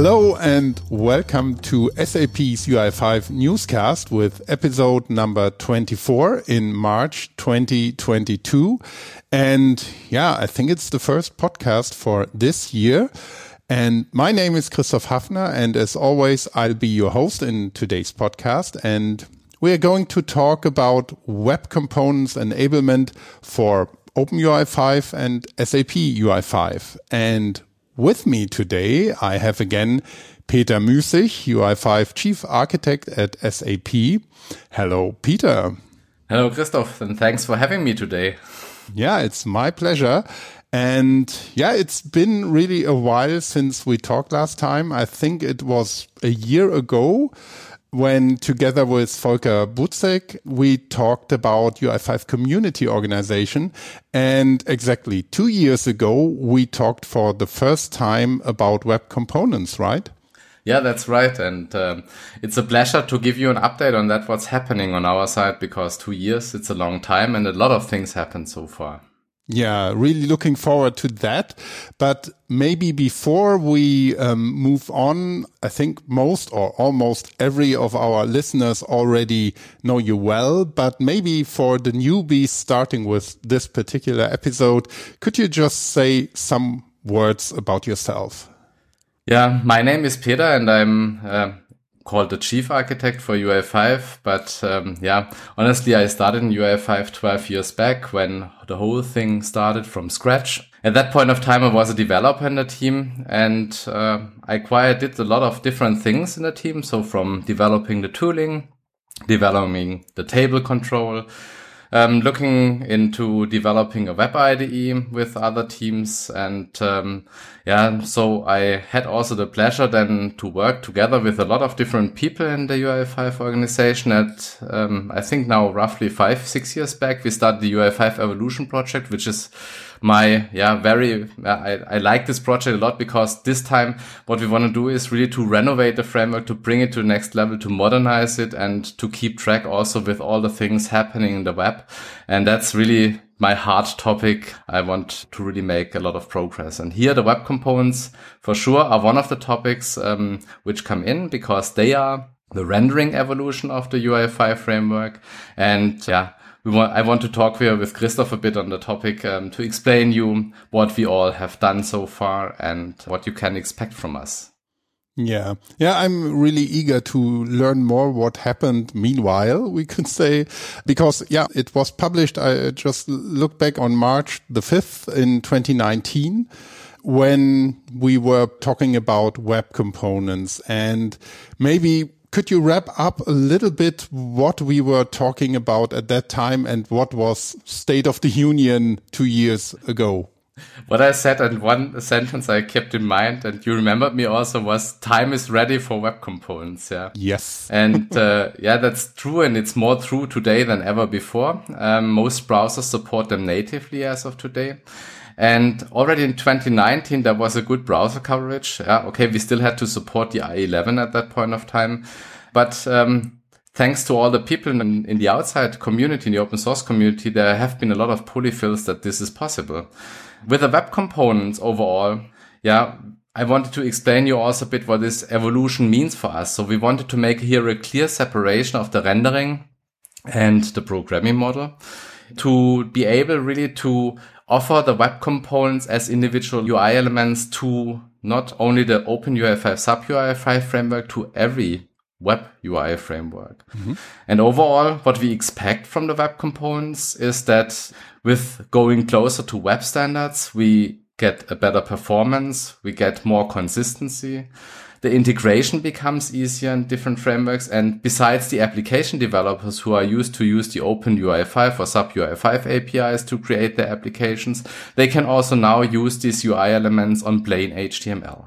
Hello and welcome to SAP's UI5 newscast with episode number 24 in March 2022. And yeah, I think it's the first podcast for this year. And my name is Christoph Hafner. And as always, I'll be your host in today's podcast. And we are going to talk about web components enablement for OpenUI5 and SAP UI5. And with me today, I have again Peter Müßig, UI5 Chief Architect at SAP. Hello, Peter. Hello, Christoph, and thanks for having me today. Yeah, it's my pleasure. And yeah, it's been really a while since we talked last time. I think it was a year ago when together with Volker Buzek, we talked about UI5 community organization. And exactly two years ago, we talked for the first time about web components, right? Yeah, that's right. And um, it's a pleasure to give you an update on that, what's happening on our side, because two years, it's a long time and a lot of things happened so far. Yeah, really looking forward to that. But maybe before we um, move on, I think most or almost every of our listeners already know you well. But maybe for the newbies starting with this particular episode, could you just say some words about yourself? Yeah, my name is Peter and I'm uh, called the chief architect for UI5. But um, yeah, honestly, I started in UI5 12 years back when the whole thing started from scratch. At that point of time, I was a developer in the team and uh, I quite did a lot of different things in the team. So from developing the tooling, developing the table control, um, looking into developing a web IDE with other teams. And um, yeah, so I had also the pleasure then to work together with a lot of different people in the UI5 organization. At um, I think now roughly five, six years back, we started the UI5 Evolution project, which is my yeah very I, I like this project a lot because this time what we want to do is really to renovate the framework to bring it to the next level to modernize it and to keep track also with all the things happening in the web and that's really my hard topic i want to really make a lot of progress and here the web components for sure are one of the topics um, which come in because they are the rendering evolution of the UI5 framework. And yeah, want, I want to talk here with Christoph a bit on the topic um, to explain you what we all have done so far and what you can expect from us. Yeah. Yeah. I'm really eager to learn more what happened meanwhile, we could say, because yeah, it was published. I just looked back on March the 5th in 2019 when we were talking about web components and maybe could you wrap up a little bit what we were talking about at that time and what was state of the union two years ago? What I said in one sentence I kept in mind, and you remembered me also, was time is ready for web components. Yeah. Yes. and uh, yeah, that's true, and it's more true today than ever before. Um, most browsers support them natively as of today. And already in 2019, there was a good browser coverage. Yeah, okay, we still had to support the IE11 at that point of time. But um, thanks to all the people in, in, the outside community, in the open source community, there have been a lot of polyfills that this is possible. With the web components overall, yeah, I wanted to explain you also a bit what this evolution means for us. So we wanted to make here a clear separation of the rendering and the programming model to be able really to offer the web components as individual UI elements to not only the OpenUI5 SAP UI5 framework to every web UI framework. Mm-hmm. And overall, what we expect from the web components is that with going closer to web standards, we get a better performance, we get more consistency, the integration becomes easier in different frameworks. And besides the application developers who are used to use the Open UI5 or SAP UI5 APIs to create their applications, they can also now use these UI elements on plain HTML.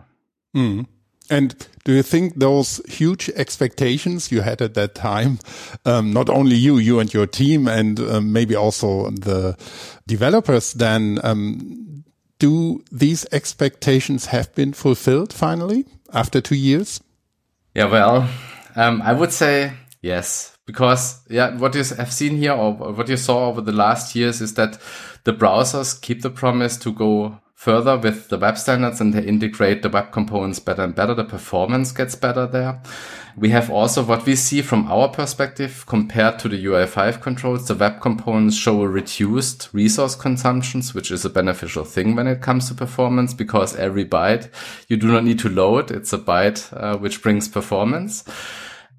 Mm. And do you think those huge expectations you had at that time, um, not only you, you and your team, and um, maybe also the developers, then um, do these expectations have been fulfilled finally? after two years? Yeah, well, um, I would say yes, because yeah, what you have seen here or what you saw over the last years is that the browsers keep the promise to go further with the web standards and they integrate the web components better and better. The performance gets better there. We have also what we see from our perspective compared to the UI5 controls. The web components show a reduced resource consumptions, which is a beneficial thing when it comes to performance because every byte you do not need to load. It's a byte uh, which brings performance.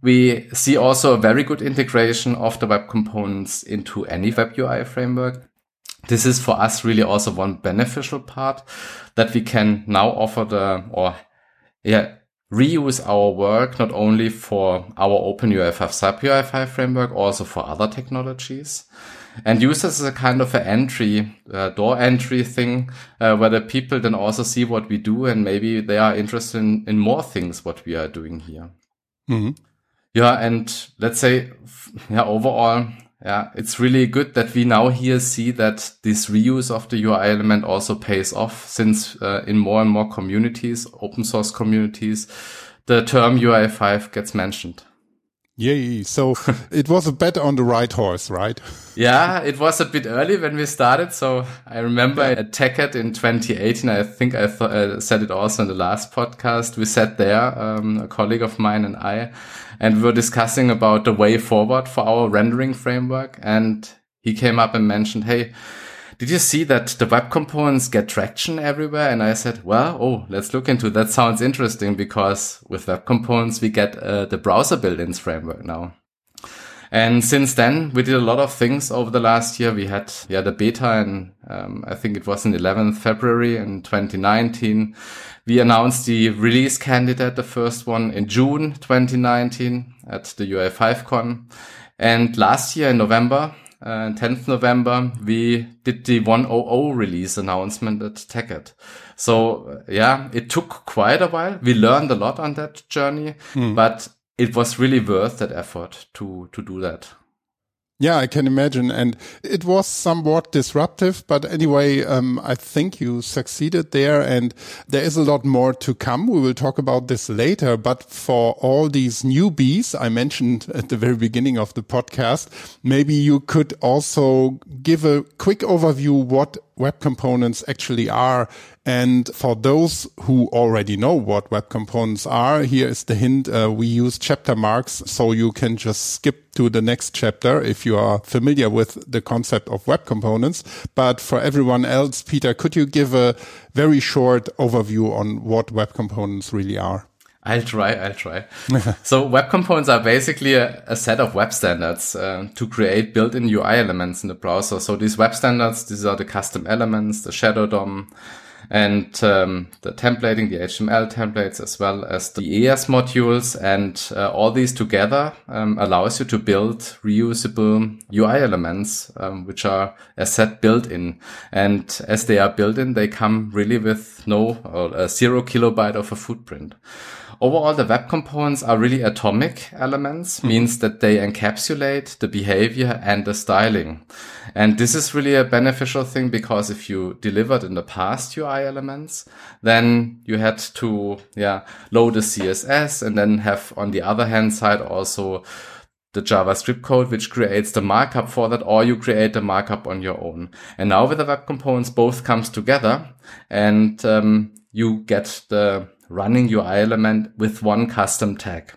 We see also a very good integration of the web components into any web UI framework this is for us really also one beneficial part that we can now offer the or yeah reuse our work not only for our OpenUI5 SAP UI5 framework, also for other technologies. And use this as a kind of an entry, uh, door entry thing, uh, where the people then also see what we do and maybe they are interested in, in more things what we are doing here. Mm-hmm. Yeah, and let's say, yeah, overall, yeah, it's really good that we now here see that this reuse of the UI element also pays off since uh, in more and more communities, open source communities, the term UI5 gets mentioned. Yay. So it was a bet on the right horse, right? yeah, it was a bit early when we started. So I remember yeah. at TechEd in 2018, I think I th- uh, said it also in the last podcast. We sat there, um, a colleague of mine and I, and we were discussing about the way forward for our rendering framework. And he came up and mentioned, Hey, did you see that the web components get traction everywhere? And I said, well, oh, let's look into that. Sounds interesting because with web components, we get uh, the browser built-ins framework now. And since then, we did a lot of things over the last year. We had, yeah, the beta and um, I think it was in 11th February in 2019. We announced the release candidate, the first one in June 2019 at the UI5Con. And last year in November, uh, 10th November, we did the 100 release announcement at TechEd. So uh, yeah, it took quite a while. We learned a lot on that journey, mm. but it was really worth that effort to, to do that. Yeah, I can imagine. And it was somewhat disruptive, but anyway, um, I think you succeeded there and there is a lot more to come. We will talk about this later. But for all these newbies I mentioned at the very beginning of the podcast, maybe you could also give a quick overview what web components actually are. And for those who already know what web components are, here is the hint. Uh, we use chapter marks so you can just skip to the next chapter if you are familiar with the concept of web components. But for everyone else, Peter, could you give a very short overview on what web components really are? I'll try. I'll try. so web components are basically a, a set of web standards uh, to create built-in UI elements in the browser. So these web standards, these are the custom elements, the shadow DOM, and um, the templating, the HTML templates, as well as the ES modules. And uh, all these together um, allows you to build reusable UI elements, um, which are, as set built in. And as they are built in, they come really with no or a zero kilobyte of a footprint. Overall, the web components are really atomic elements, mm-hmm. means that they encapsulate the behavior and the styling. And this is really a beneficial thing because if you delivered in the past UI elements, then you had to, yeah, load the CSS and then have on the other hand side also the JavaScript code, which creates the markup for that, or you create the markup on your own. And now with the web components, both comes together and um, you get the running UI element with one custom tag.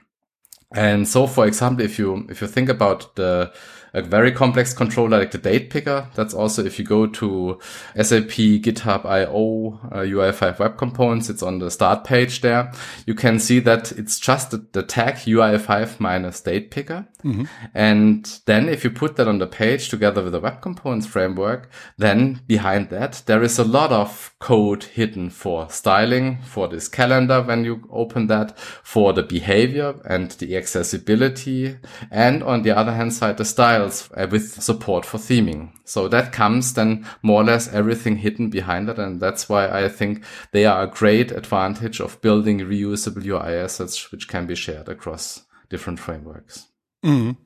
And so, for example, if you, if you think about the, a very complex controller like the date picker. That's also if you go to SAP GitHub IO uh, UI5 web components, it's on the start page there. You can see that it's just the, the tag UI5 minus date picker. Mm-hmm. And then if you put that on the page together with the web components framework, then behind that, there is a lot of code hidden for styling, for this calendar when you open that, for the behavior and the accessibility. And on the other hand side, the styles uh, with support for theming. So that comes then more or less everything hidden behind it. And that's why I think they are a great advantage of building reusable UI assets, which can be shared across different frameworks. Mm.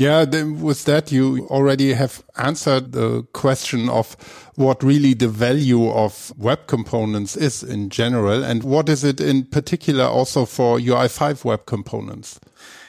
Yeah, with that, you already have answered the question of what really the value of web components is in general, and what is it in particular also for UI5 web components?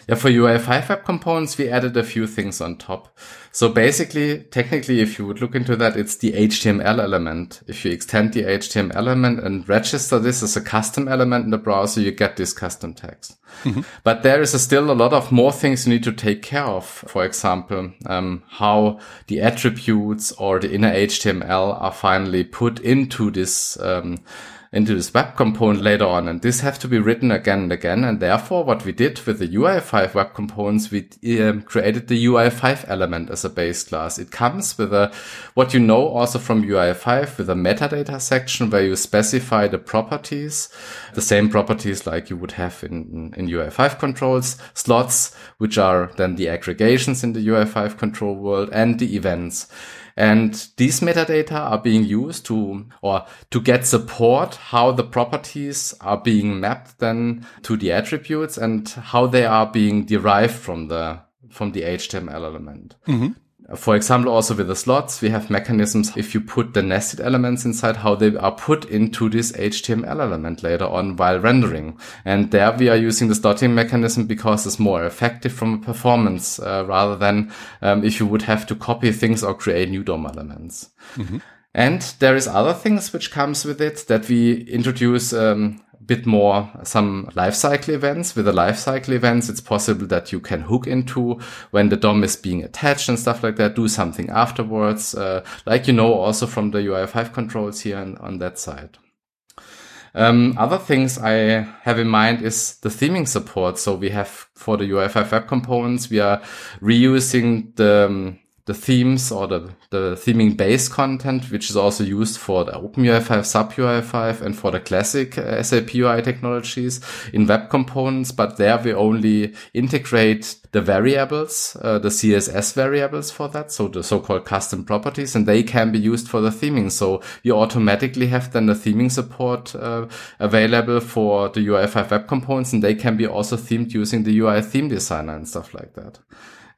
Yeah, for UI5 web components, we added a few things on top. So basically, technically, if you would look into that, it's the HTML element. If you extend the HTML element and register this as a custom element in the browser, you get this custom text. Mm-hmm. But there is a still a lot of more things you need to take care of. For example, um, how the attributes or the inner HTML are finally put into this um, into this web component later on. And this have to be written again and again. And therefore, what we did with the UI5 web components, we um, created the UI5 element as a base class. It comes with a, what you know also from UI5 with a metadata section where you specify the properties, the same properties like you would have in, in UI5 controls, slots, which are then the aggregations in the UI5 control world and the events. And these metadata are being used to, or to get support how the properties are being mapped then to the attributes and how they are being derived from the, from the HTML element. Mm-hmm. For example, also with the slots, we have mechanisms if you put the nested elements inside, how they are put into this HTML element later on while rendering. And there we are using the slotting mechanism because it's more effective from a performance uh, rather than um, if you would have to copy things or create new DOM elements. Mm-hmm. And there is other things which comes with it that we introduce um, bit more some lifecycle events. With the lifecycle events, it's possible that you can hook into when the DOM is being attached and stuff like that, do something afterwards, uh, like you know also from the UI5 controls here and on that side. Um, other things I have in mind is the theming support. So we have for the UI5 web components, we are reusing the um, the themes or the, the theming based content, which is also used for the OpenUI5, SAPUI5 and for the classic uh, SAP UI technologies in web components. But there we only integrate the variables, uh, the CSS variables for that. So the so-called custom properties and they can be used for the theming. So you automatically have then the theming support uh, available for the UI5 web components and they can be also themed using the UI theme designer and stuff like that.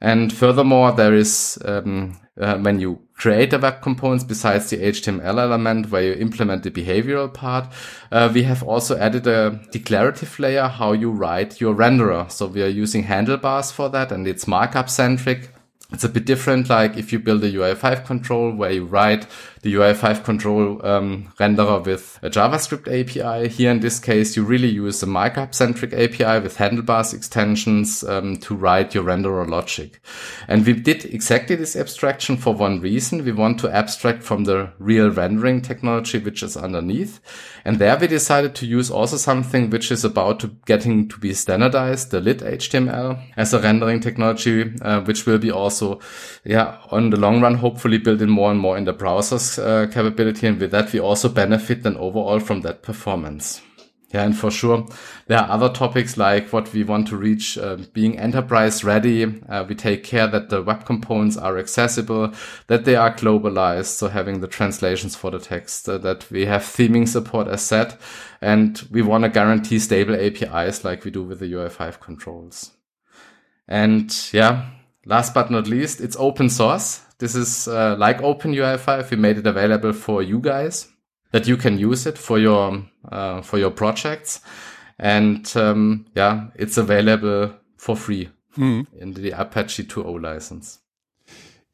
And furthermore, there is, um, uh, when you create the web components besides the HTML element where you implement the behavioral part, uh, we have also added a declarative layer, how you write your renderer. So we are using handlebars for that and it's markup centric. It's a bit different, like if you build a UI5 control where you write the UI5 control um, renderer with a JavaScript API. Here in this case, you really use a markup centric API with handlebars extensions um, to write your renderer logic. And we did exactly this abstraction for one reason. We want to abstract from the real rendering technology, which is underneath. And there we decided to use also something which is about to getting to be standardized, the lit HTML as a rendering technology, uh, which will be also, yeah, on the long run, hopefully built in more and more in the browsers uh, capability. And with that, we also benefit then overall from that performance. Yeah, and for sure, there are other topics like what we want to reach, uh, being enterprise ready. Uh, we take care that the web components are accessible, that they are globalized. So having the translations for the text, uh, that we have theming support as set, and we want to guarantee stable APIs like we do with the UI5 controls. And yeah, last but not least, it's open source. This is uh, like OpenUI5. We made it available for you guys that you can use it for your uh, for your projects, and um, yeah, it's available for free mm. in the Apache 2.0 license.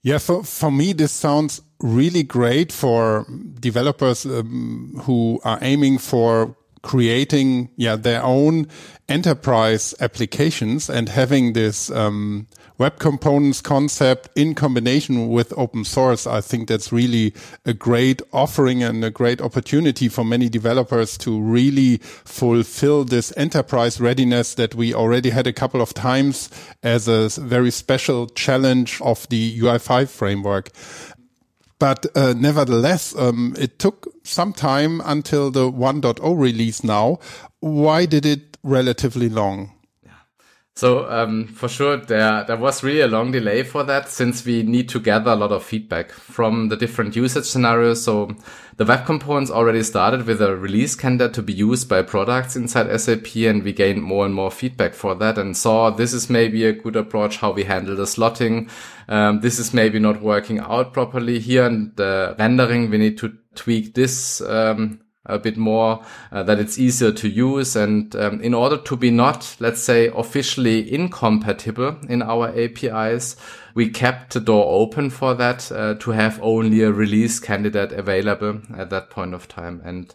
Yeah, for for me, this sounds really great for developers um, who are aiming for creating yeah their own enterprise applications and having this um, web components concept in combination with open source, I think that's really a great offering and a great opportunity for many developers to really fulfill this enterprise readiness that we already had a couple of times as a very special challenge of the UI5 framework. But uh, nevertheless, um, it took some time until the 1.0 release now. Why did it relatively long? So um, for sure, there there was really a long delay for that since we need to gather a lot of feedback from the different usage scenarios. So the web components already started with a release candidate to be used by products inside SAP, and we gained more and more feedback for that and saw this is maybe a good approach how we handle the slotting. Um, this is maybe not working out properly here in the rendering. We need to tweak this. Um, a bit more, uh, that it's easier to use. And um, in order to be not, let's say, officially incompatible in our APIs, we kept the door open for that uh, to have only a release candidate available at that point of time. And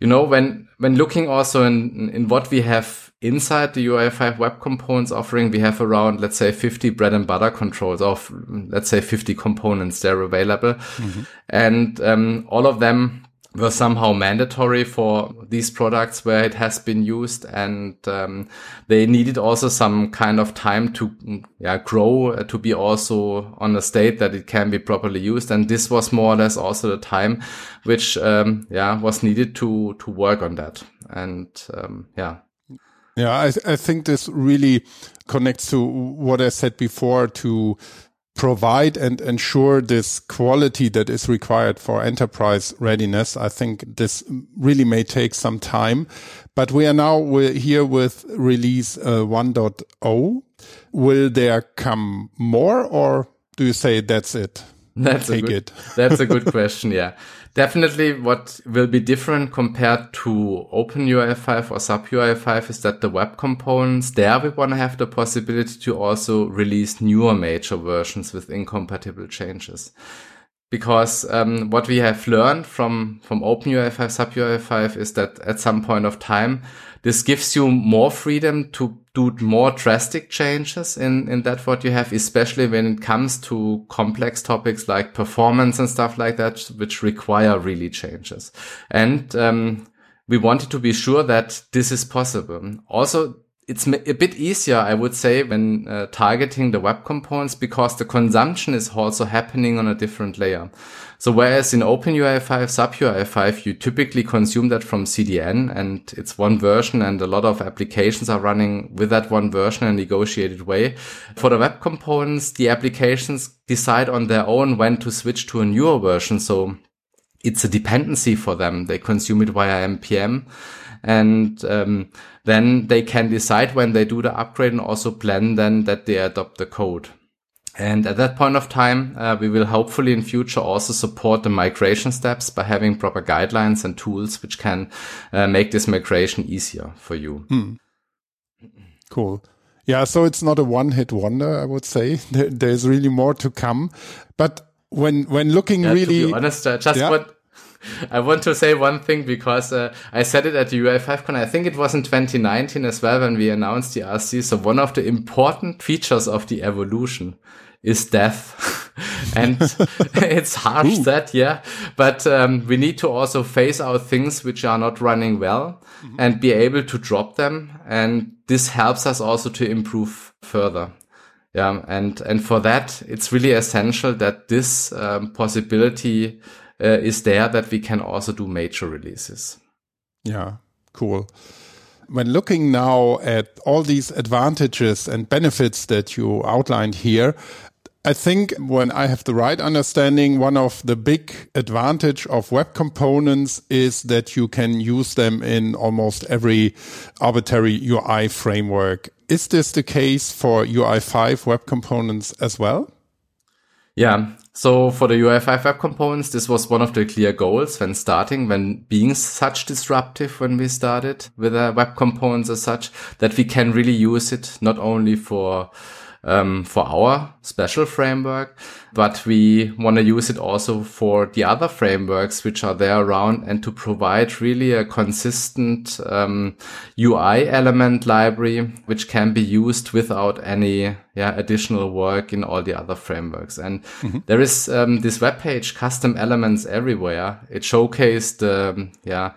you know, when when looking also in in what we have inside the UI5 web components offering, we have around let's say 50 bread and butter controls of let's say 50 components they're available, mm-hmm. and um, all of them were somehow mandatory for these products where it has been used and um, they needed also some kind of time to yeah, grow uh, to be also on a state that it can be properly used. And this was more or less also the time which um, yeah was needed to to work on that. And um, yeah. Yeah I, I think this really connects to what i said before to provide and ensure this quality that is required for enterprise readiness. I think this really may take some time, but we are now we're here with release uh, 1.0. Will there come more or do you say that's it? That's Take a good, it. that's a good question. Yeah. Definitely what will be different compared to OpenUI5 or SAPUI5 is that the web components there we want to have the possibility to also release newer major versions with incompatible changes. Because um, what we have learned from, from OpenUI5, SAPUI5 is that at some point of time, this gives you more freedom to do more drastic changes in, in that what you have, especially when it comes to complex topics like performance and stuff like that, which require really changes. And, um, we wanted to be sure that this is possible. Also, it's a bit easier, I would say, when uh, targeting the web components because the consumption is also happening on a different layer. So whereas in OpenUI5, SAPUI5, you typically consume that from CDN and it's one version and a lot of applications are running with that one version in a negotiated way. For the web components, the applications decide on their own when to switch to a newer version. So it's a dependency for them. They consume it via NPM and um, then they can decide when they do the upgrade and also plan then that they adopt the code. And at that point of time, uh, we will hopefully in future also support the migration steps by having proper guidelines and tools which can uh, make this migration easier for you. Hmm. Cool. Yeah, so it's not a one-hit wonder, I would say. There, there's really more to come. But when when looking yeah, really, honest, uh, just yeah. what I want to say one thing because uh, I said it at the UI5Con. I think it was in 2019 as well when we announced the RC. So one of the important features of the evolution is death. and it's harsh Ooh. that, yeah. But um, we need to also phase out things which are not running well mm -hmm. and be able to drop them. And this helps us also to improve further. Yeah. And, and for that, it's really essential that this um, possibility uh, is there that we can also do major releases. Yeah, cool. When looking now at all these advantages and benefits that you outlined here, I think when I have the right understanding, one of the big advantage of web components is that you can use them in almost every arbitrary UI framework. Is this the case for UI5 web components as well? Yeah. So for the UI5 web components, this was one of the clear goals when starting, when being such disruptive when we started with the web components as such, that we can really use it not only for um, for our special framework, but we want to use it also for the other frameworks which are there around and to provide really a consistent um, UI element library which can be used without any yeah, additional work in all the other frameworks. And mm-hmm. there is um, this web page, custom elements everywhere. It showcased, um, yeah,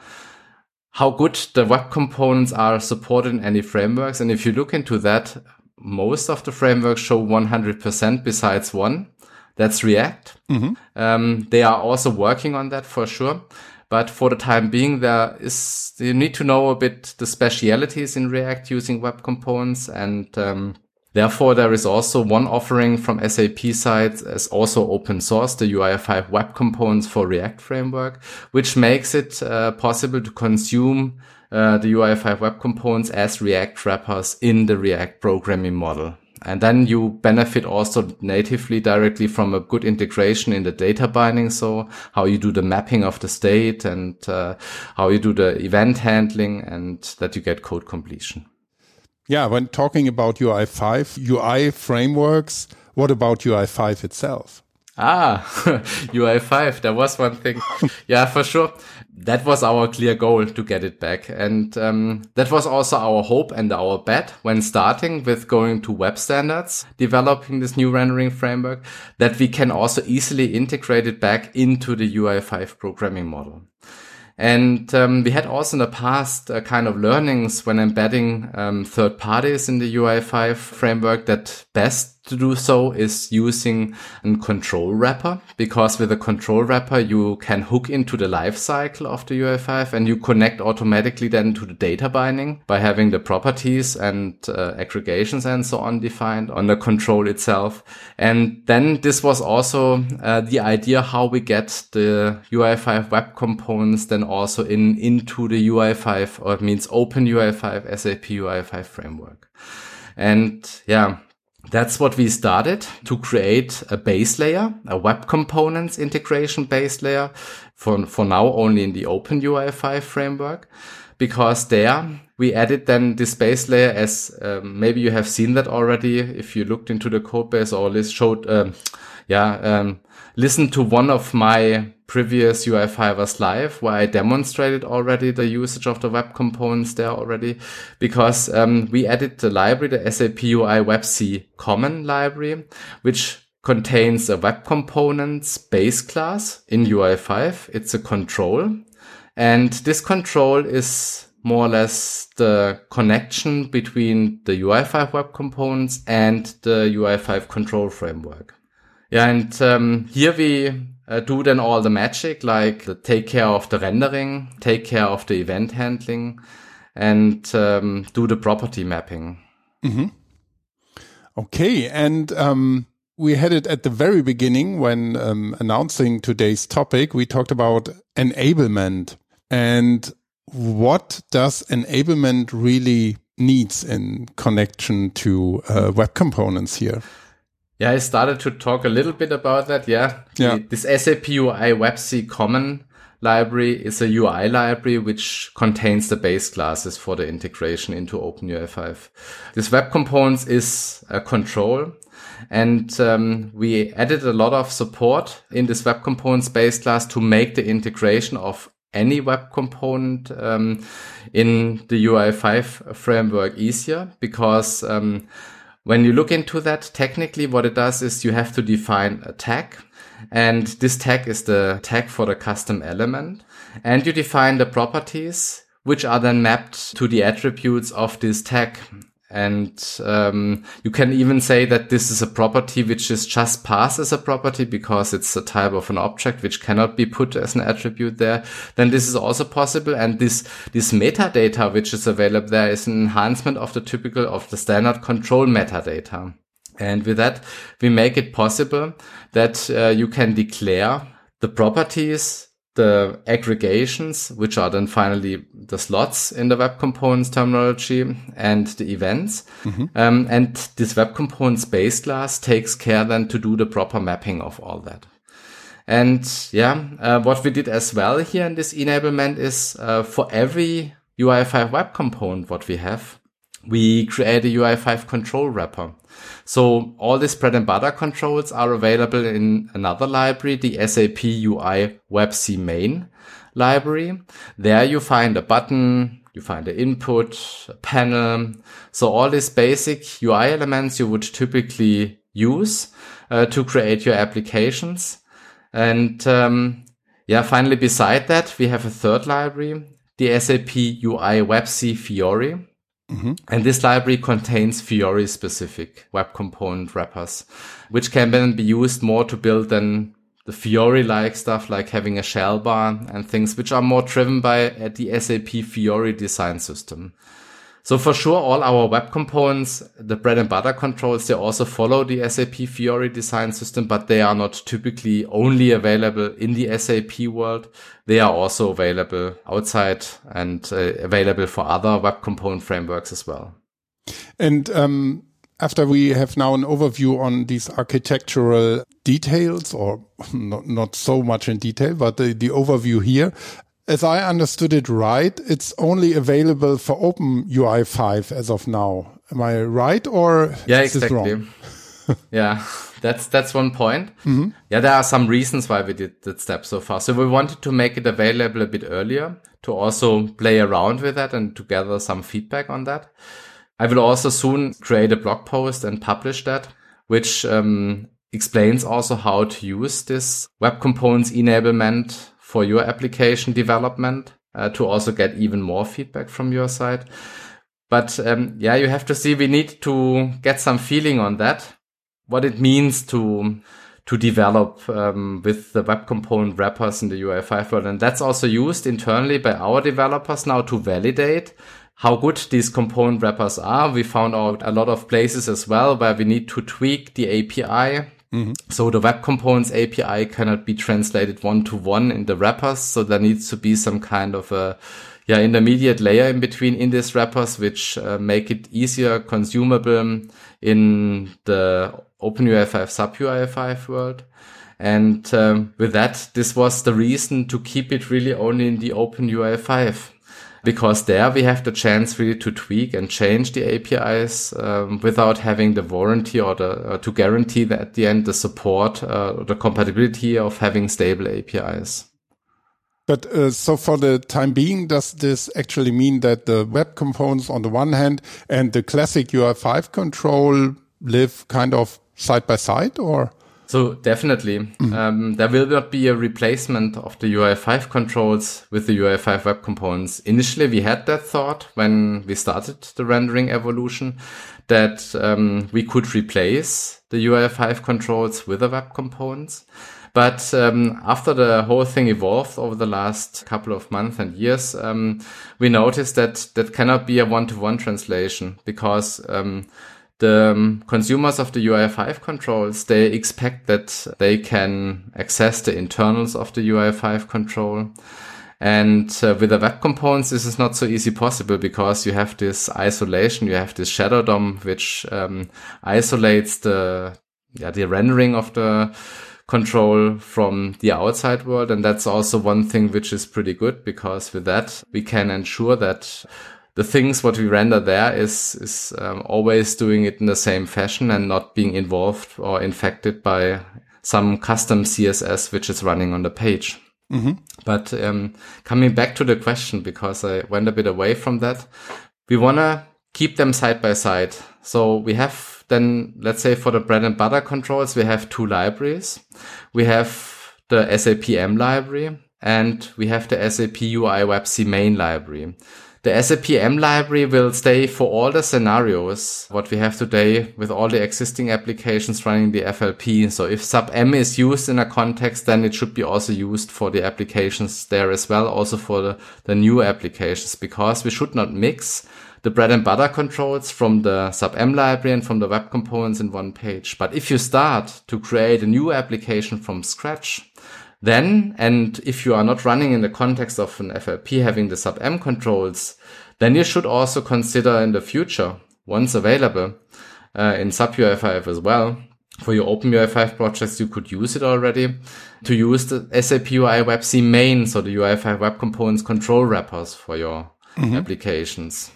how good the web components are supported in any frameworks. And if you look into that, most of the frameworks show 100% besides one. That's React. Mm-hmm. Um, they are also working on that for sure. But for the time being, there is, you need to know a bit the specialities in React using web components. And, um, therefore there is also one offering from SAP side as also open source, the UI5 web components for React framework, which makes it uh, possible to consume uh, the UI5 web components as React wrappers in the React programming model. And then you benefit also natively directly from a good integration in the data binding. So how you do the mapping of the state and uh, how you do the event handling and that you get code completion. Yeah. When talking about UI5, UI frameworks, what about UI5 itself? Ah, UI5. There was one thing. yeah, for sure. That was our clear goal to get it back. And um, that was also our hope and our bet when starting with going to web standards, developing this new rendering framework, that we can also easily integrate it back into the UI5 programming model. And um, we had also in the past uh, kind of learnings when embedding um, third parties in the UI5 framework that best to do so is using a control wrapper because with a control wrapper you can hook into the lifecycle of the UI5 and you connect automatically then to the data binding by having the properties and uh, aggregations and so on defined on the control itself. And then this was also uh, the idea how we get the UI5 web components then also in into the UI5 or it means open UI5 SAP UI5 framework. And yeah, that's what we started to create a base layer, a web components integration base layer for, for now only in the OpenUI5 framework, because there we added then this base layer as um, maybe you have seen that already if you looked into the code base or list showed, um, yeah, um, listen to one of my previous UI5ers live where I demonstrated already the usage of the web components there already because um, we added the library, the SAP UI WebC common library, which contains a web components base class in UI5. It's a control and this control is more or less the connection between the UI5 web components and the UI5 control framework. Yeah, and um, here we uh, do then all the magic, like take care of the rendering, take care of the event handling, and um, do the property mapping. Mm -hmm. Okay, and um, we had it at the very beginning when um, announcing today's topic. We talked about enablement and what does enablement really needs in connection to uh, web components here. Yeah, I started to talk a little bit about that. Yeah. yeah. This SAP UI WebC common library is a UI library which contains the base classes for the integration into OpenUI5. This web components is a control and um, we added a lot of support in this web components base class to make the integration of any web component um, in the UI5 framework easier because um, when you look into that, technically what it does is you have to define a tag. And this tag is the tag for the custom element. And you define the properties, which are then mapped to the attributes of this tag. And um, you can even say that this is a property which is just passed as a property because it's a type of an object which cannot be put as an attribute there. Then this is also possible. And this, this metadata which is available there is an enhancement of the typical of the standard control metadata. And with that, we make it possible that uh, you can declare the properties the aggregations, which are then finally the slots in the web components terminology and the events. Mm-hmm. Um, and this web components base class takes care then to do the proper mapping of all that. And yeah, uh, what we did as well here in this enablement is uh, for every UI5 web component, what we have, we create a UI5 control wrapper. So all these bread and butter controls are available in another library, the SAP UI WebC main library. There you find a button, you find the input, a panel. So all these basic UI elements you would typically use uh, to create your applications. And um, yeah, finally, beside that, we have a third library, the SAP UI WebC Fiori. Mm-hmm. And this library contains Fiori specific web component wrappers, which can then be used more to build than the Fiori like stuff like having a shell bar and things which are more driven by uh, the SAP Fiori design system. So for sure, all our web components, the bread and butter controls, they also follow the SAP Fiori design system, but they are not typically only available in the SAP world. They are also available outside and uh, available for other web component frameworks as well. And um, after we have now an overview on these architectural details, or not, not so much in detail, but the, the overview here, as I understood it right, it's only available for Open UI 5 as of now. Am I right or yeah, exactly. yeah, that's that's one point. Mm -hmm. Yeah, there are some reasons why we did that step so far. So we wanted to make it available a bit earlier to also play around with that and to gather some feedback on that. I will also soon create a blog post and publish that, which um, explains also how to use this web components enablement for your application development uh, to also get even more feedback from your side. But um, yeah, you have to see, we need to get some feeling on that, what it means to to develop um, with the web component wrappers in the UI5 world. And that's also used internally by our developers now to validate how good these component wrappers are. We found out a lot of places as well where we need to tweak the API Mm-hmm. So the web components API cannot be translated one to one in the wrappers. So there needs to be some kind of a yeah intermediate layer in between in these wrappers, which uh, make it easier consumable in the OpenUI5 SAP UI5 world. And um, with that, this was the reason to keep it really only in the Open OpenUI5 because there we have the chance really to tweak and change the APIs um, without having the warranty or the uh, to guarantee that at the end the support uh, or the compatibility of having stable APIs. But uh, so for the time being, does this actually mean that the web components on the one hand and the classic UI5 control live kind of side by side or? So definitely, mm. um, there will not be a replacement of the UI5 controls with the UI5 web components. Initially, we had that thought when we started the rendering evolution that um, we could replace the UI5 controls with the web components. But um, after the whole thing evolved over the last couple of months and years, um, we noticed that that cannot be a one-to-one translation because um, the um, consumers of the UI5 controls, they expect that they can access the internals of the UI5 control. And uh, with the web components, this is not so easy possible because you have this isolation, you have this shadow DOM, which um, isolates the, yeah, the rendering of the control from the outside world. And that's also one thing which is pretty good because with that, we can ensure that the things what we render there is is um, always doing it in the same fashion and not being involved or infected by some custom CSS which is running on the page. Mm-hmm. But um, coming back to the question, because I went a bit away from that, we wanna keep them side by side. So we have then, let's say for the bread and butter controls, we have two libraries. We have the SAP M library and we have the SAP UI WebC main library. The SAP M library will stay for all the scenarios what we have today with all the existing applications running the FLP. So if SAP M is used in a context, then it should be also used for the applications there as well, also for the, the new applications, because we should not mix the bread and butter controls from the SAP M library and from the web components in one page. But if you start to create a new application from scratch, then, and if you are not running in the context of an FLP having the SAP M controls, then you should also consider in the future, once available, uh, in SAP UI5 as well, for your open UI5 projects, you could use it already to use the SAP UI WebC main, so the UI5 web components control wrappers for your mm-hmm. applications.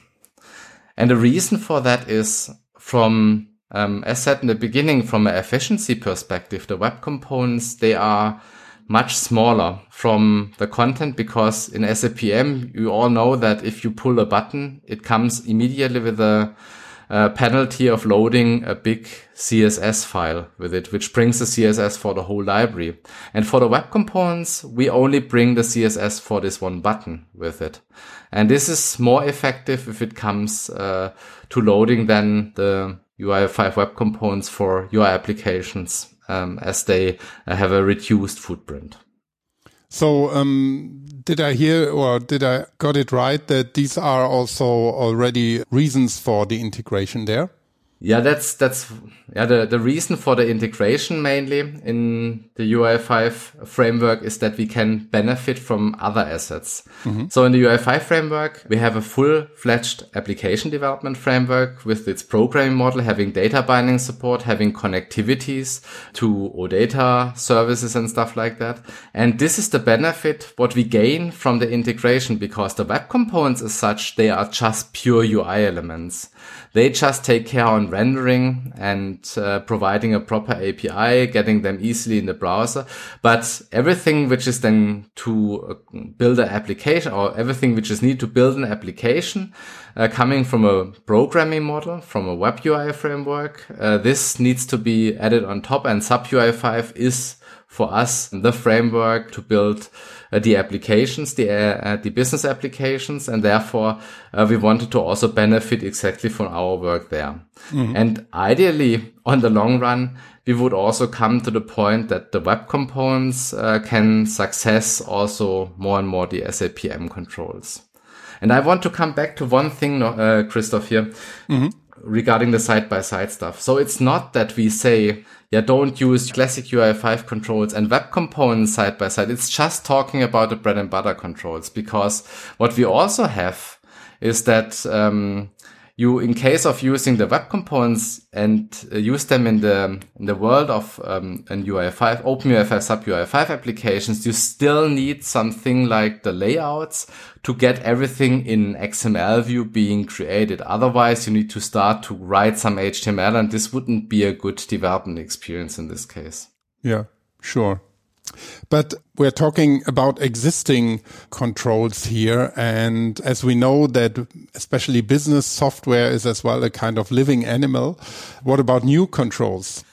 And the reason for that is from, um, as said in the beginning, from an efficiency perspective, the web components, they are much smaller from the content because in SAPM, you all know that if you pull a button, it comes immediately with a, a, penalty of loading a big CSS file with it, which brings the CSS for the whole library. And for the web components, we only bring the CSS for this one button with it. And this is more effective if it comes uh, to loading than the UI5 web components for UI applications um, as they have a reduced footprint. So, um, did I hear or did I got it right that these are also already reasons for the integration there? Yeah, that's that's yeah the the reason for the integration mainly in the UI5 framework is that we can benefit from other assets. Mm-hmm. So in the UI5 framework, we have a full-fledged application development framework with its programming model, having data binding support, having connectivities to OData services and stuff like that. And this is the benefit what we gain from the integration because the web components as such, they are just pure UI elements. They just take care on rendering and uh, providing a proper API, getting them easily in the browser. But everything which is then to uh, build an application or everything which is needed to build an application uh, coming from a programming model, from a web UI framework, uh, this needs to be added on top and SAP UI5 is for us the framework to build the applications, the uh, the business applications, and therefore uh, we wanted to also benefit exactly from our work there. Mm-hmm. And ideally, on the long run, we would also come to the point that the web components uh, can success also more and more the SAPM controls. And I want to come back to one thing, uh, Christoph here. Mm-hmm regarding the side by side stuff. So it's not that we say, yeah, don't use classic UI5 controls and web components side by side. It's just talking about the bread and butter controls because what we also have is that, um, you, in case of using the web components and uh, use them in the in the world of um, an UI5, OpenUI5 SAP UI5 applications, you still need something like the layouts to get everything in XML view being created. Otherwise, you need to start to write some HTML, and this wouldn't be a good development experience in this case. Yeah, sure. But we're talking about existing controls here. And as we know that especially business software is as well a kind of living animal, what about new controls?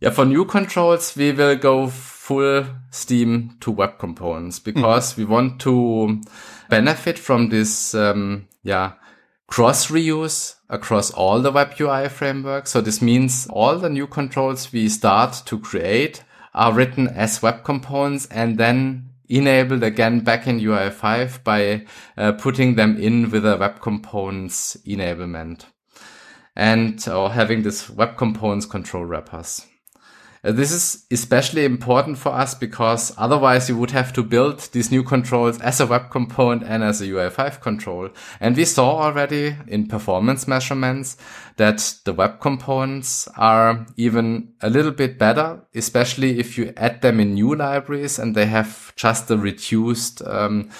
Yeah, for new controls, we will go full steam to web components because mm. we want to benefit from this, um, yeah, cross reuse across all the web UI frameworks. So this means all the new controls we start to create are written as web components and then enabled again back in UI5 by uh, putting them in with a web components enablement and or having this web components control wrappers. Uh, this is especially important for us because otherwise you would have to build these new controls as a web component and as a UI5 control. And we saw already in performance measurements that the web components are even a little bit better, especially if you add them in new libraries and they have just a reduced, um,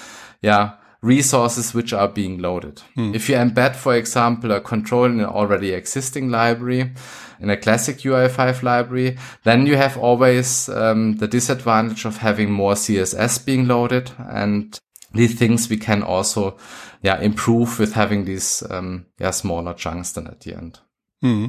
yeah, resources which are being loaded. Hmm. If you embed, for example, a control in an already existing library, in a classic UI5 library, then you have always um, the disadvantage of having more CSS being loaded. And these things we can also yeah, improve with having these um, yeah, smaller chunks than at the end. Hmm.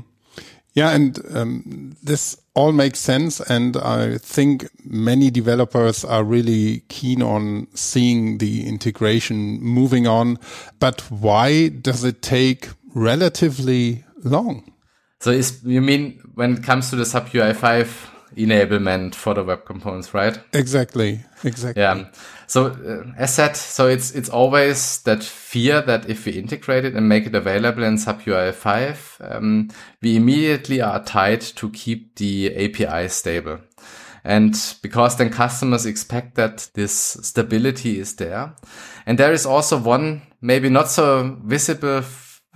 Yeah, and um, this all makes sense. And I think many developers are really keen on seeing the integration moving on. But why does it take relatively long? So is you mean when it comes to the SAP UI5 enablement for the web components, right? Exactly. Exactly. Yeah. So uh, as said, so it's it's always that fear that if we integrate it and make it available in SAP UI5, um, we immediately are tied to keep the API stable. And because then customers expect that this stability is there. And there is also one maybe not so visible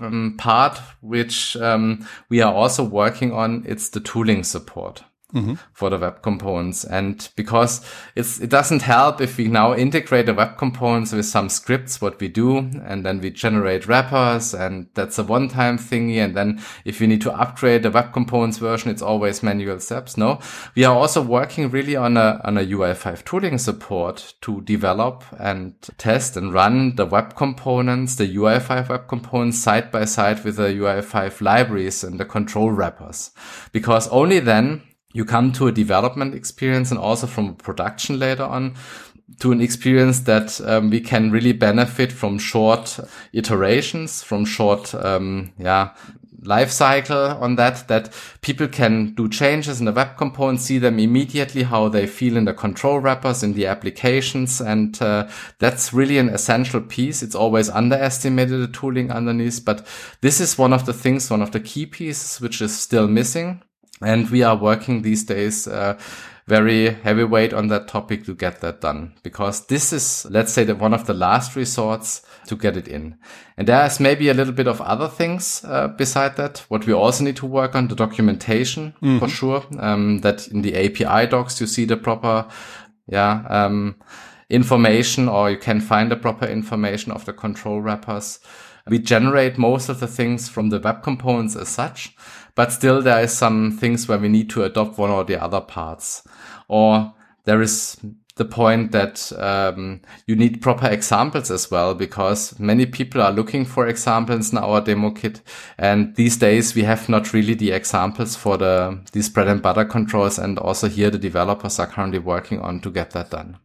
um, part which um, we are also working on. It's the tooling support mm-hmm. for the web components. And because it doesn't help if we now integrate the web components with some scripts, what we do, and then we generate wrappers and that's a one-time thingy. And then if we need to upgrade the web components version, it's always manual steps. No, we are also working really on a, on a UI5 tooling support to develop and test and run the web components, the UI5 web components side by side with the UI5 libraries and the control wrappers. Because only then you come to a development experience and also from production later on to an experience that um, we can really benefit from short iterations, from short, um, yeah, life cycle on that, that people can do changes in the web component, see them immediately, how they feel in the control wrappers, in the applications. And uh, that's really an essential piece. It's always underestimated, the tooling underneath. But this is one of the things, one of the key pieces, which is still missing. And we are working these days, uh, very heavyweight on that topic to get that done because this is, let's say that one of the last resorts to get it in. And there's maybe a little bit of other things uh, beside that. What we also need to work on the documentation mm -hmm. for sure. Um, that in the API docs you see the proper, yeah, um, information or you can find the proper information of the control wrappers. We generate most of the things from the web components as such, but still there is some things where we need to adopt one or the other parts. Or there is the point that um, you need proper examples as well because many people are looking for examples in our demo kit and these days we have not really the examples for the these bread and butter controls and also here the developers are currently working on to get that done.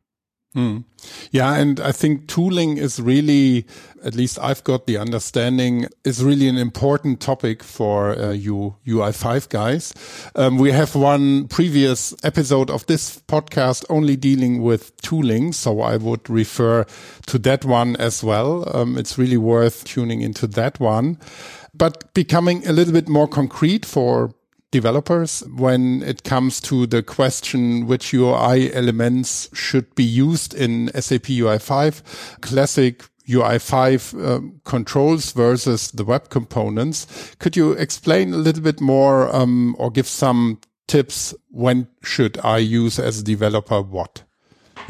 Mm. Yeah, and I think tooling is really, at least I've got the understanding, is really an important topic for uh, you UI5 guys. Um, we have one previous episode of this podcast only dealing with tooling, so I would refer to that one as well. Um, it's really worth tuning into that one. But becoming a little bit more concrete for developers when it comes to the question which UI elements should be used in SAP UI5, classic UI5 um, controls versus the web components. Could you explain a little bit more um, or give some tips? When should I use as a developer what?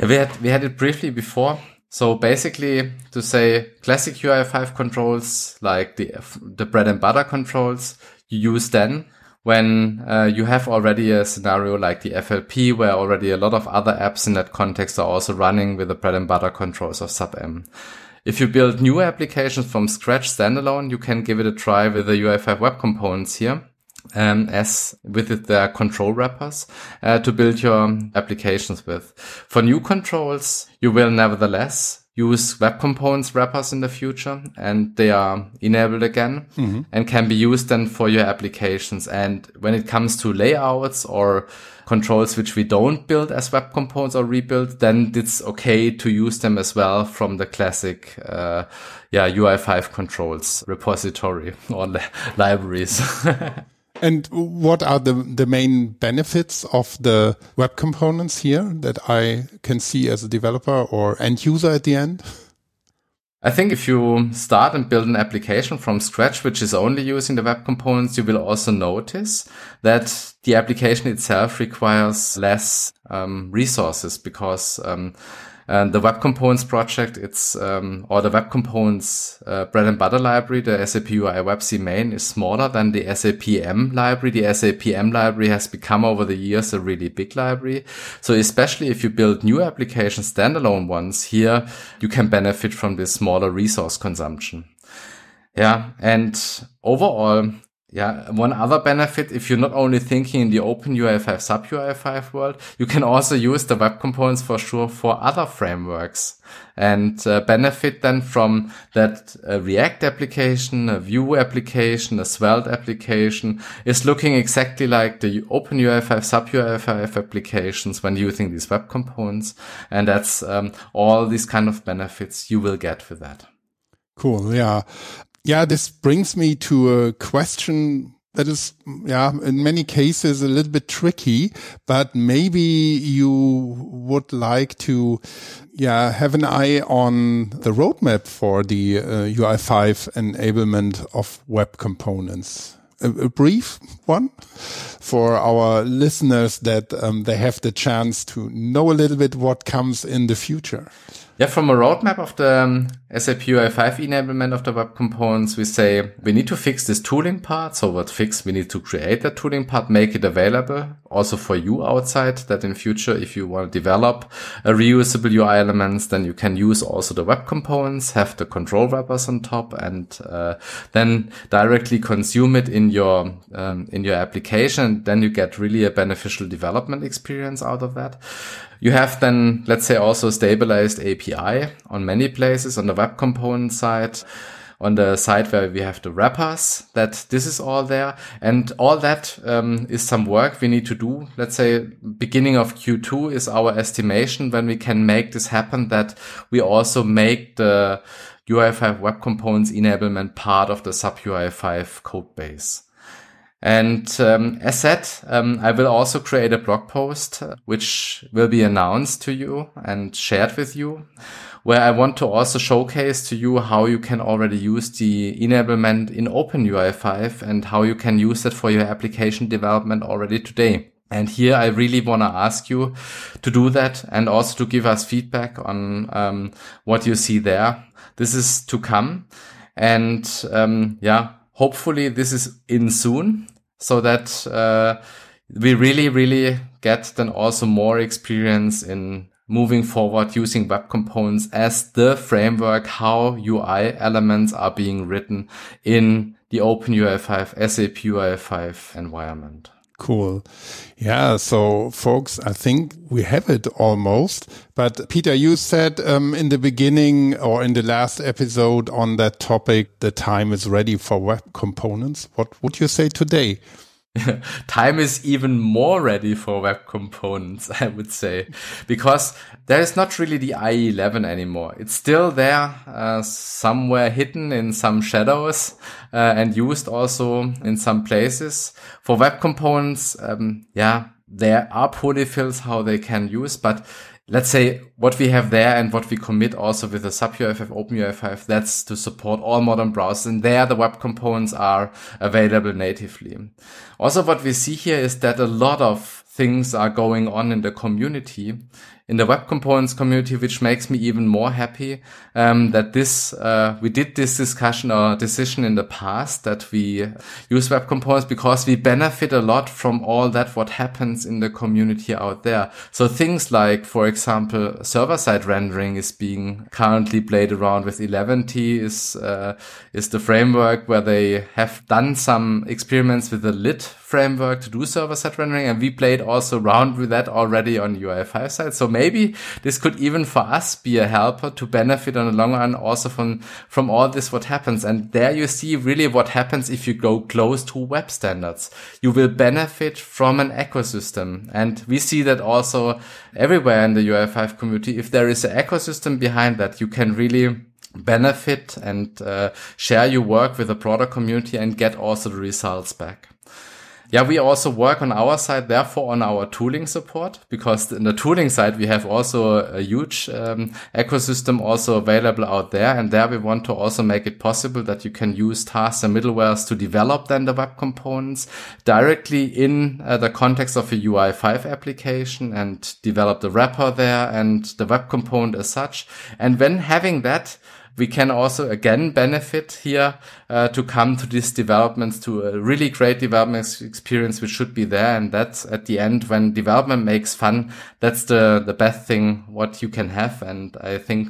Yeah, we had, we had it briefly before. So basically to say classic UI5 controls like the, the bread and butter controls you use then when uh, you have already a scenario like the FLP where already a lot of other apps in that context are also running with the bread and butter controls of SAP-M. If you build new applications from scratch standalone, you can give it a try with the UI5 web components here. Um, as with their control wrappers uh, to build your applications with. For new controls, you will nevertheless use web components wrappers in the future and they are enabled again mm-hmm. and can be used then for your applications. And when it comes to layouts or controls which we don't build as web components or rebuild, then it's okay to use them as well from the classic, uh, yeah, UI5 controls repository or li- libraries. And what are the, the main benefits of the web components here that I can see as a developer or end user at the end? I think if you start and build an application from scratch, which is only using the web components, you will also notice that the application itself requires less um, resources because um, and the Web Components project, it's, um, or the Web Components uh, bread and butter library, the SAP UI Web main is smaller than the SAP M library. The SAP M library has become over the years a really big library. So especially if you build new applications, standalone ones here, you can benefit from this smaller resource consumption. Yeah. And overall, yeah, one other benefit, if you're not only thinking in the open UI5 SAP UI5 world, you can also use the web components for sure for other frameworks and uh, benefit then from that uh, React application, a Vue application, a Svelte application is looking exactly like the open UI5 SAP UI5 applications when using these web components. And that's um, all these kind of benefits you will get with that. Cool. Yeah. Yeah, this brings me to a question that is, yeah, in many cases a little bit tricky, but maybe you would like to, yeah, have an eye on the roadmap for the uh, UI5 enablement of web components. A, a brief one for our listeners that um, they have the chance to know a little bit what comes in the future. Yeah, from a roadmap of the um, SAP UI5 enablement of the web components, we say we need to fix this tooling part. So what fix? We need to create that tooling part, make it available also for you outside that in future, if you want to develop a reusable UI elements, then you can use also the web components, have the control wrappers on top and uh, then directly consume it in your, um, in your application. Then you get really a beneficial development experience out of that. You have then, let's say, also stabilized API on many places on the web component side. on the side where we have the wrappers that this is all there. And all that um, is some work we need to do. Let's say beginning of Q2 is our estimation when we can make this happen that we also make the UI5 web components enablement part of the SAP UI5 code base. And um, as said, um, I will also create a blog post which will be announced to you and shared with you, where I want to also showcase to you how you can already use the enablement in OpenUI5 and how you can use it for your application development already today. And here I really want to ask you to do that and also to give us feedback on um, what you see there. This is to come. And um, yeah, hopefully this is in soon so that uh, we really, really get then also more experience in moving forward using web components as the framework, how UI elements are being written in the OpenUI5, SAP UI5 environment. Cool. Yeah. So folks, I think we have it almost. But Peter, you said um, in the beginning or in the last episode on that topic, the time is ready for web components. What would you say today? time is even more ready for web components, I would say, because there is not really the IE11 anymore. It's still there, uh, somewhere hidden in some shadows, uh, and used also in some places. For web components, um, yeah, there are polyfills how they can use, but let's say what we have there and what we commit also with the SAP UI5, Open UI5, that's to support all modern browsers. And there the web components are available natively. Also what we see here is that a lot of things are going on in the community in the web components community, which makes me even more happy um, that this uh, we did this discussion or decision in the past that we use web components because we benefit a lot from all that what happens in the community out there. So things like, for example, server side rendering is being currently played around with 11ty is uh, is the framework where they have done some experiments with the lit framework to do server side rendering, and we played also around with that already on UI5 side. So maybe this could even for us be a helper to benefit on the long run also from, from all this what happens. And there you see really what happens if you go close to web standards. You will benefit from an ecosystem. And we see that also everywhere in the UI5 community. If there is an ecosystem behind that, you can really benefit and uh, share your work with a broader community and get also the results back. Yeah, we also work on our side, therefore, on our tooling support, because in the tooling side, we have also a huge um, ecosystem also available out there. And there we want to also make it possible that you can use tasks and middlewares to develop then the web components directly in uh, the context of a UI5 application and develop the wrapper there and the web component as such. And when having that, we can also again benefit here uh, to come to these developments to a really great development experience which should be there. And that's at the end when development makes fun that's the the best thing what you can have. And i think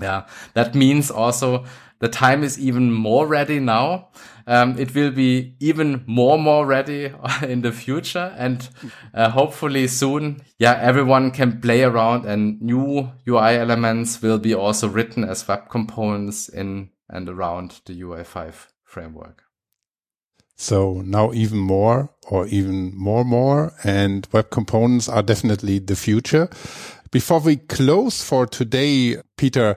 yeah that means also the time is even more ready now um, it will be even more more ready in the future, and uh, hopefully soon, yeah, everyone can play around, and new UI elements will be also written as web components in and around the UI5 framework. So now even more or even more more and web components are definitely the future. Before we close for today, Peter,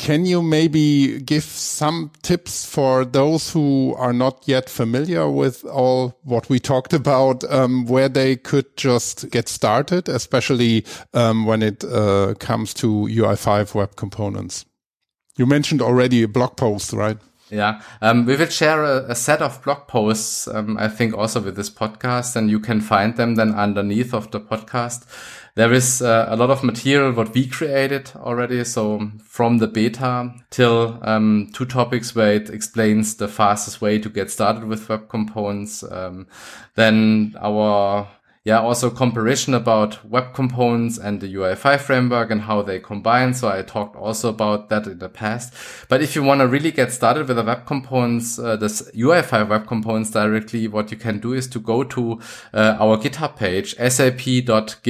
can you maybe give some tips for those who are not yet familiar with all what we talked about, um, where they could just get started, especially um, when it uh, comes to UI5 web components? You mentioned already a blog post, right? Yeah, um, we will share a, a, set of blog posts, um, I think also with this podcast, and you can find them then underneath of the podcast there is uh, a lot of material what we created already. So from the beta till um, two topics where it explains the fastest way to get started with web components. Um, then our yeah, also comparison about web components and the UI5 framework and how they combine. So I talked also about that in the past. But if you want to really get started with the web components, uh, this UI5 web components directly, what you can do is to go to uh, our GitHub page, sap.github.io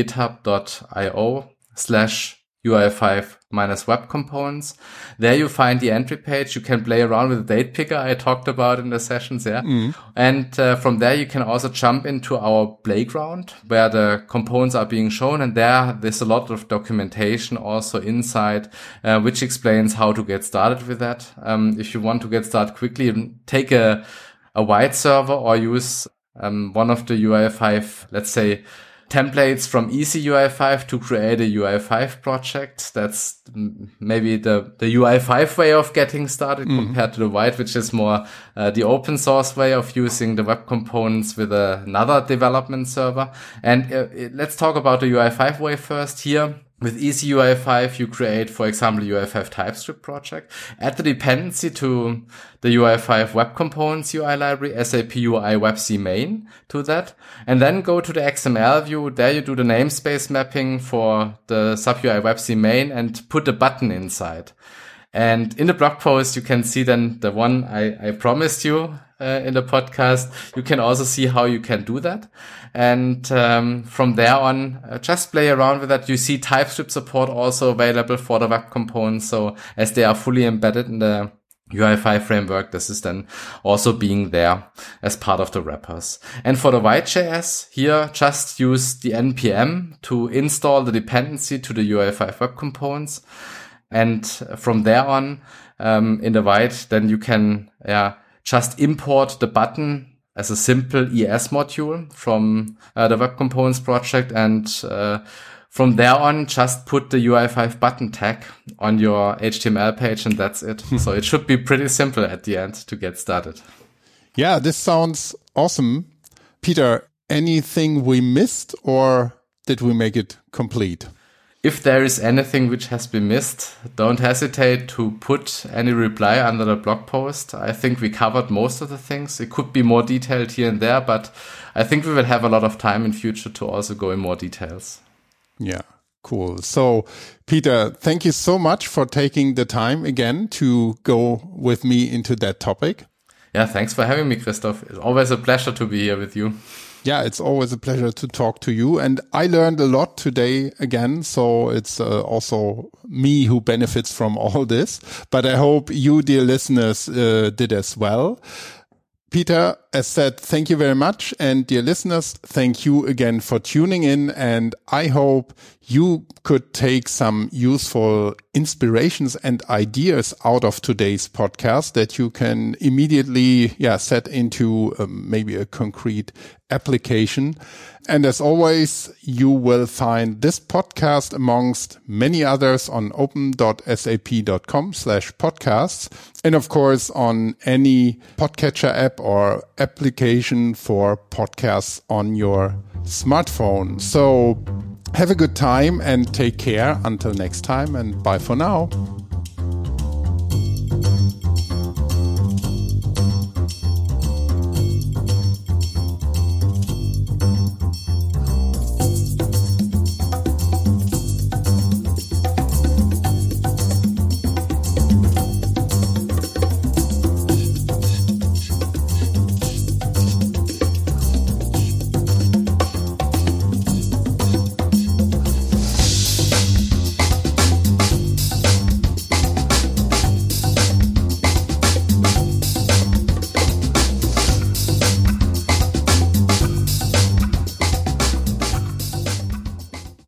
slash UI5 minus web components. There you find the entry page. You can play around with the date picker I talked about in the sessions. Yeah. Mm. And uh, from there, you can also jump into our playground where the components are being shown. And there, there's a lot of documentation also inside, uh, which explains how to get started with that. Um, if you want to get started quickly, take a, a Vite server or use um, one of the UI5, let's say, templates from EasyUI5 to create a UI5 project. That's maybe the, the UI5 way of getting started mm. compared to the Vite, which is more uh, the open source way of using the web components with another development server. And uh, let's talk about the UI5 way first here. With Easy UI5, you create, for example, UI5 TypeScript project, add the dependency to the UI5 web components UI library, SAP UI WebC main to that, and then go to the XML view. There you do the namespace mapping for the SAP UI WebC main and put a button inside. And in the blog post, you can see then the one I, I promised you uh, in the podcast. You can also see how you can do that. And um, from there on, uh, just play around with that. You see TypeScript support also available for the web components. So as they are fully embedded in the UI5 framework, this is then also being there as part of the wrappers. And for the Vite.js, here just use the npm to install the dependency to the UI5 web components. And from there on, um, in the Vite, then you can, yeah, just import the button as a simple ES module from uh, the Web Components project. And uh, from there on, just put the UI5 button tag on your HTML page and that's it. so it should be pretty simple at the end to get started. Yeah, this sounds awesome. Peter, anything we missed or did we make it complete? If there is anything which has been missed, don't hesitate to put any reply under the blog post. I think we covered most of the things. It could be more detailed here and there, but I think we will have a lot of time in future to also go in more details. Yeah. Cool. So, Peter, thank you so much for taking the time again to go with me into that topic. Yeah, thanks for having me, Christoph. It's always a pleasure to be here with you. Yeah, it's always a pleasure to talk to you. And I learned a lot today again. So it's uh, also me who benefits from all this. But I hope you, dear listeners, uh, did as well. Peter, as said, thank you very much. And dear listeners, thank you again for tuning in. And I hope you could take some useful inspirations and ideas out of today's podcast that you can immediately, yeah, set into um, maybe a concrete application. And as always, you will find this podcast amongst many others on open.sap.com slash podcasts. And of course, on any podcatcher app or application for podcasts on your smartphone. So have a good time and take care until next time and bye for now.